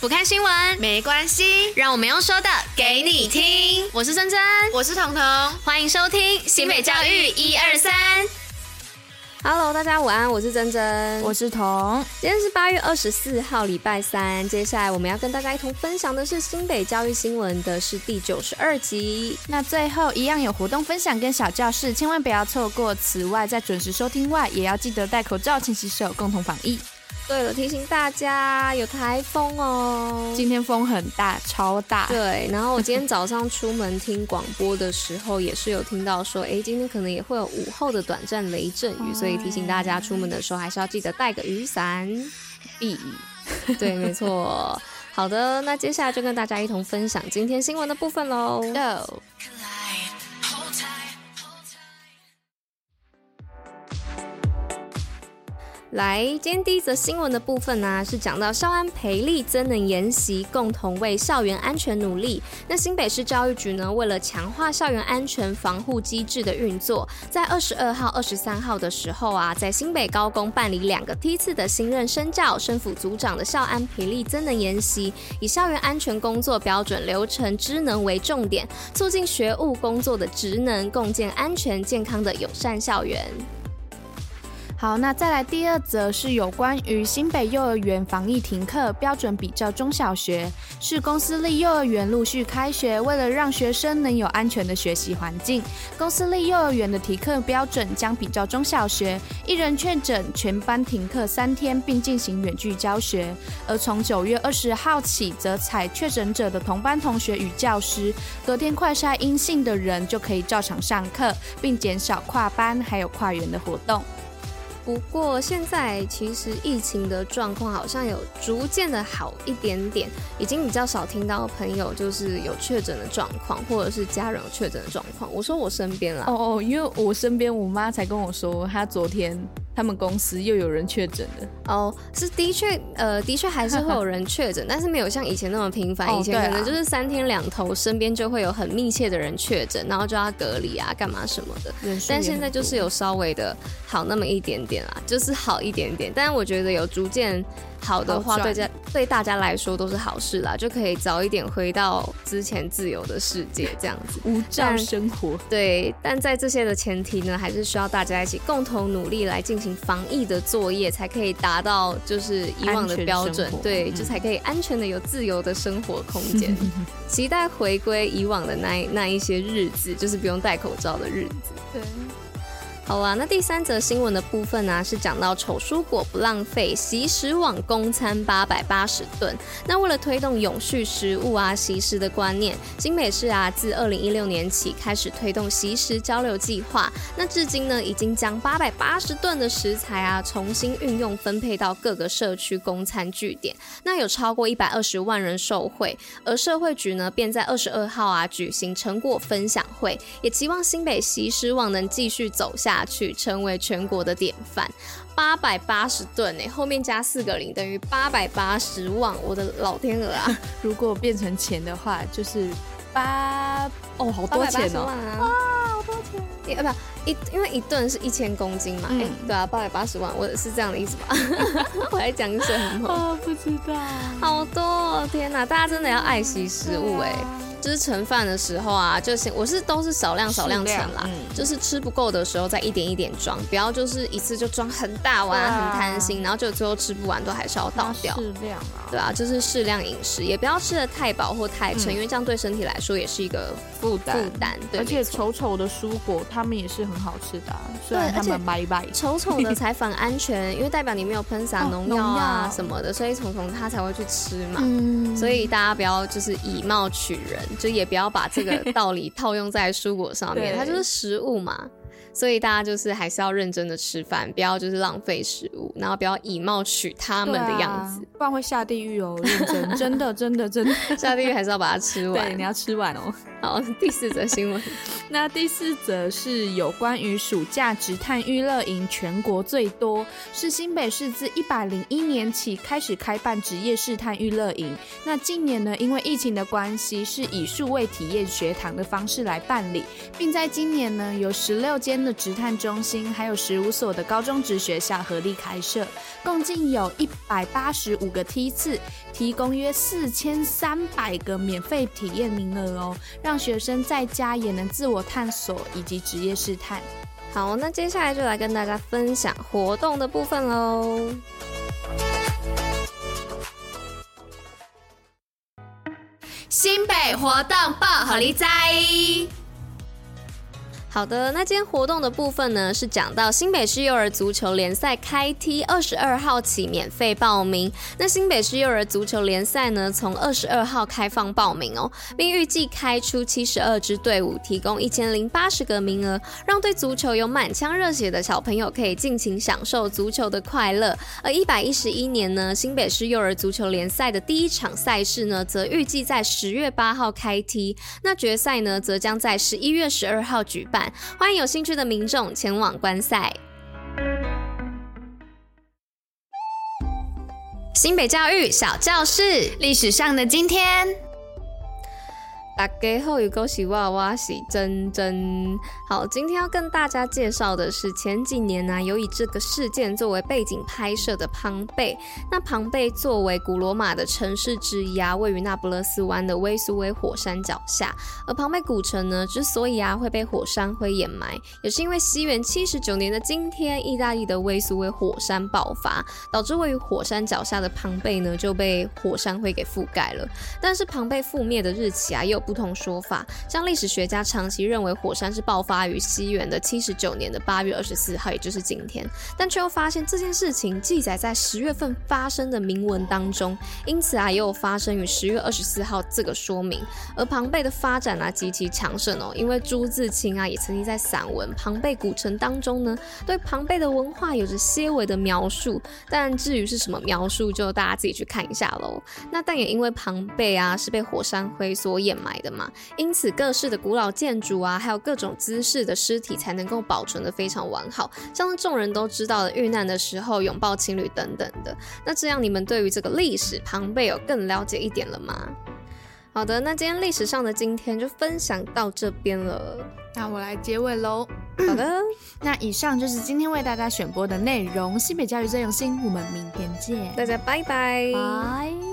不看新闻没关系，让我们用说的给你听。我是珍珍，我是彤彤，欢迎收听新北教育一二三。Hello，大家午安，我是珍珍，我是彤。今天是八月二十四号，礼拜三。接下来我们要跟大家一同分享的是新北教育新闻的是第九十二集。那最后一样有活动分享跟小教室，千万不要错过。此外，在准时收听外，也要记得戴口罩、勤洗手，共同防疫。对了，提醒大家有台风哦，今天风很大，超大。对，然后我今天早上出门听广播的时候，也是有听到说，哎，今天可能也会有午后的短暂雷阵雨，所以提醒大家出门的时候还是要记得带个雨伞避雨。对，没错。好的，那接下来就跟大家一同分享今天新闻的部分喽。Go。来，今天第一则新闻的部分呢、是讲到校安培力增能研习，共同为校园安全努力。那新北市教育局呢，为了强化校园安全防护机制的运作，在二十二号、二十三号的时候啊，在新北高工办理两个梯次的新任生教、生辅组长的校安培力增能研习，以校园安全工作标准、流程、知能为重点，促进学务工作的职能，共建安全健康的友善校园。好，那再来第二则是有关于新北幼儿园防疫停课标准比较中小学，是公私立幼儿园陆续开学，为了让学生能有安全的学习环境，公私立幼儿园的停课标准将比较中小学，一人确诊全班停课三天，并进行远距教学。而从九月二十号起，则采确诊者的同班同学与教师隔天快筛阴性的人就可以照常上课，并减少跨班还有跨园的活动。不过现在其实疫情的状况好像有逐渐的好一点点，已经比较少听到朋友就是有确诊的状况，或者是家人有确诊的状况。我说我身边啦，哦哦，因为我身边我妈才跟我说，她昨天。他们公司又有人确诊了哦，是的确，呃，的确还是会有人确诊，但是没有像以前那么频繁。以前可能就是三天两头，身边就会有很密切的人确诊，然后就要隔离啊，干嘛什么的。但现在就是有稍微的好那么一点点啦，就是好一点点。但是我觉得有逐渐。好的话，对家对大家来说都是好事啦，就可以早一点回到之前自由的世界，这样子无障生活。对，但在这些的前提呢，还是需要大家一起共同努力来进行防疫的作业，才可以达到就是以往的标准。对，就才可以安全的有自由的生活空间。期待回归以往的那那一些日子，就是不用戴口罩的日子。对。好啊，那第三则新闻的部分呢、是讲到丑蔬果不浪费，惜食网供餐八百八十吨。那为了推动永续食物啊，惜食的观念，新北市啊，自二零一六年起开始推动惜食交流计划。那至今呢，已经将八百八十吨的食材啊，重新运用分配到各个社区供餐据点。那有超过一百二十万人受惠，而社会局呢，便在二十二号啊，举行成果分享会，也期望新北惜食网能继续走下。下去成为全国的典范，八百八十吨诶，后面加四个零等于八百八十万，我的老天鹅啊！如果变成钱的话，就是八哦，好多钱哦，啊、哇，好多钱！一不一，因为一吨是一千公斤嘛，哎、嗯，对啊，八百八十万，我是这样的意思吧？我来讲什么？哦，不知道，好多、哦，天哪，大家真的要爱惜食物哎。就是盛饭的时候啊，就先我是都是少量少量盛啦，嗯，就是吃不够的时候再一点一点装，不要就是一次就装很大碗，啊，很贪心，然后就最后吃不完都还是要倒掉。适量啊，对啊，就是适量饮食，也不要吃的太饱或太撑，嗯，因为这样对身体来说也是一个负担负担。对，而且丑丑的蔬果他们也是很好吃的，啊，虽然他们白白丑丑的才反安全，因为代表你没有喷洒 农药啊什么的，所以虫虫它才会去吃嘛。嗯，所以大家不要就是以貌取人。就也不要把这个 道理套用在蔬果上面，它就是食物嘛，所以大家就是还是要认真的吃饭，不要就是浪费食物，然后不要以貌取他们的样子，不然会下地狱哦。认真，真的，真的，真的，下地狱还是要把它吃完。对，你要吃完哦。好，第四则新闻。那第四则是有关于暑假职探娱乐营全国最多，是新北市自一百零一年起开始开办职业试探娱乐营。那近年呢，因为疫情的关系，是以数位体验学堂的方式来办理，并在今年呢，有十六间的职探中心，还有十五所的高中职学校合力开设，共计有一百八十五个梯次，提供约四千三百个免费体验名额哦。让学生在家也能自我探索以及职业试探。好，那接下来就来跟大家分享活动的部分喽。新北活动报虎哩知。好的，那今天活动的部分呢，是讲到新北市幼儿足球联赛开踢，二十二号起免费报名。那新北市幼儿足球联赛呢，从二十二号开放报名哦，并预计开出七十二支队伍，提供一千零八十个名额，让对足球有满腔热血的小朋友可以尽情享受足球的快乐。而一百一十一年呢，新北市幼儿足球联赛的第一场赛事呢，则预计在十月八号开踢，那决赛呢，则将在十一月十二号举办。欢迎有兴趣的民众前往观赛。新北教育小教室，历史上的今天。大家好，又恭喜娃娃喜真真好。今天要跟大家介绍的是前几年呢、有以这个事件作为背景拍摄的庞贝。那庞贝作为古罗马的城市之一啊，位于那不勒斯湾的威苏威火山脚下。而庞贝古城呢，之所以啊会被火山灰掩埋，也是因为西元七十九年的今天，意大利的威苏威火山爆发，导致位于火山脚下的庞贝呢就被火山灰给覆盖了。但是庞贝覆灭的日期啊，又不同说法，像历史学家长期认为火山是爆发于西元的七十九年的八月二十四号，也就是今天，但却又发现这件事情记载在十月份发生的铭文当中，因此啊，也有发生于十月二十四号这个说明。而庞贝的发展啊极其强盛哦，因为朱自清啊也曾经在散文《庞贝古城》当中呢，对庞贝的文化有着些微的描述，但至于是什么描述，就大家自己去看一下喽。那但也因为庞贝啊是被火山灰所掩埋。的嘛，因此各式的古老建筑啊，还有各种姿势的尸体才能够保存的非常完好，像是众人都知道的遇难的时候拥抱情侣等等的。那这样你们对于这个历史庞贝有更了解一点了吗？好的，那今天历史上的今天就分享到这边了。那我来结尾喽。好的，那以上就是今天为大家选播的内容。西北教育最用心，我们明天见，大家拜拜。拜。